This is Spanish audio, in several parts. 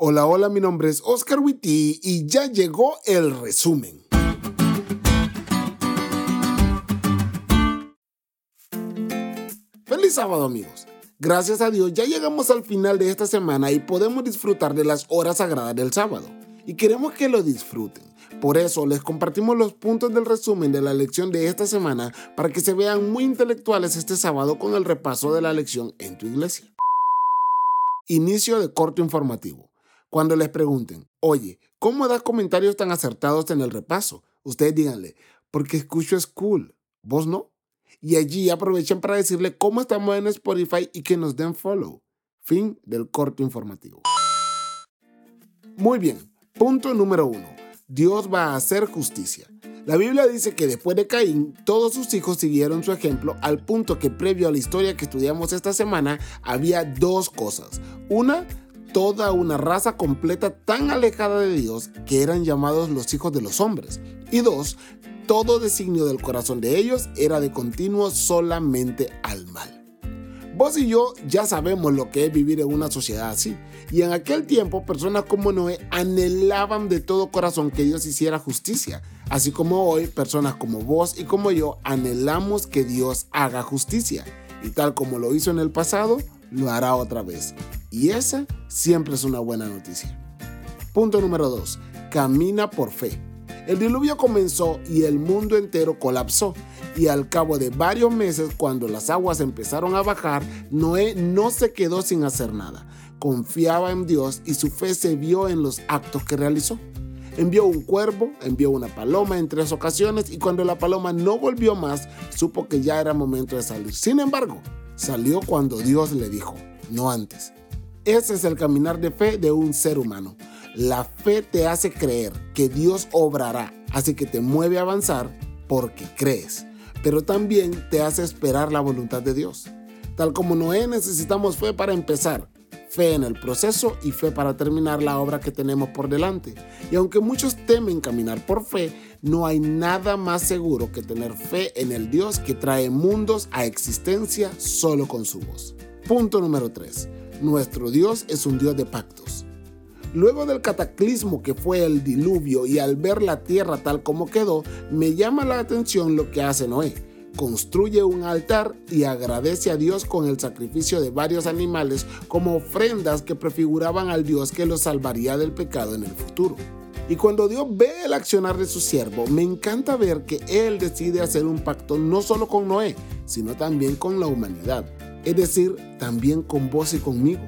Hola, hola, mi nombre es Oscar Witty y ya llegó el resumen. Feliz sábado amigos. Gracias a Dios ya llegamos al final de esta semana y podemos disfrutar de las horas sagradas del sábado. Y queremos que lo disfruten. Por eso les compartimos los puntos del resumen de la lección de esta semana para que se vean muy intelectuales este sábado con el repaso de la lección en tu iglesia. Inicio de corto informativo. Cuando les pregunten, oye, ¿cómo das comentarios tan acertados en el repaso? Ustedes díganle, porque escucho es cool, vos no. Y allí aprovechen para decirle cómo estamos en Spotify y que nos den follow. Fin del corto informativo. Muy bien, punto número uno. Dios va a hacer justicia. La Biblia dice que después de Caín, todos sus hijos siguieron su ejemplo al punto que previo a la historia que estudiamos esta semana, había dos cosas. Una, toda una raza completa tan alejada de Dios que eran llamados los hijos de los hombres. Y dos, todo designio del corazón de ellos era de continuo solamente al mal. Vos y yo ya sabemos lo que es vivir en una sociedad así. Y en aquel tiempo personas como Noé anhelaban de todo corazón que Dios hiciera justicia. Así como hoy personas como vos y como yo anhelamos que Dios haga justicia. Y tal como lo hizo en el pasado, lo hará otra vez. Y esa siempre es una buena noticia. Punto número 2. Camina por fe. El diluvio comenzó y el mundo entero colapsó. Y al cabo de varios meses, cuando las aguas empezaron a bajar, Noé no se quedó sin hacer nada. Confiaba en Dios y su fe se vio en los actos que realizó. Envió un cuervo, envió una paloma en tres ocasiones y cuando la paloma no volvió más, supo que ya era momento de salir. Sin embargo, salió cuando Dios le dijo, no antes. Ese es el caminar de fe de un ser humano. La fe te hace creer que Dios obrará, así que te mueve a avanzar porque crees, pero también te hace esperar la voluntad de Dios. Tal como Noé necesitamos fe para empezar, fe en el proceso y fe para terminar la obra que tenemos por delante. Y aunque muchos temen caminar por fe, no hay nada más seguro que tener fe en el Dios que trae mundos a existencia solo con su voz. Punto número 3. Nuestro Dios es un Dios de pactos. Luego del cataclismo que fue el diluvio y al ver la tierra tal como quedó, me llama la atención lo que hace Noé. Construye un altar y agradece a Dios con el sacrificio de varios animales como ofrendas que prefiguraban al Dios que lo salvaría del pecado en el futuro. Y cuando Dios ve el accionar de su siervo, me encanta ver que Él decide hacer un pacto no solo con Noé, sino también con la humanidad es decir, también con vos y conmigo.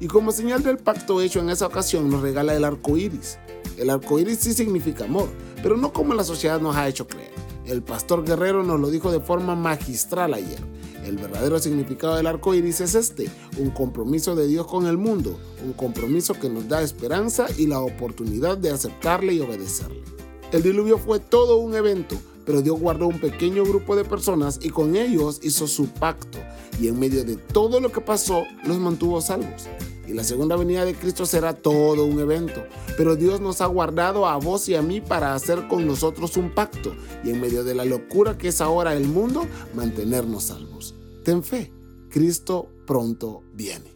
Y como señal del pacto hecho en esa ocasión nos regala el arco iris. El arco iris sí significa amor, pero no como la sociedad nos ha hecho creer. El pastor guerrero nos lo dijo de forma magistral ayer. El verdadero significado del arco iris es este: un compromiso de Dios con el mundo, un compromiso que nos da esperanza y la oportunidad de aceptarle y obedecerle. El diluvio fue todo un evento, pero Dios guardó un pequeño grupo de personas y con ellos hizo su pacto y en medio de todo lo que pasó los mantuvo salvos. Y la segunda venida de Cristo será todo un evento, pero Dios nos ha guardado a vos y a mí para hacer con nosotros un pacto y en medio de la locura que es ahora el mundo, mantenernos salvos. Ten fe, Cristo pronto viene.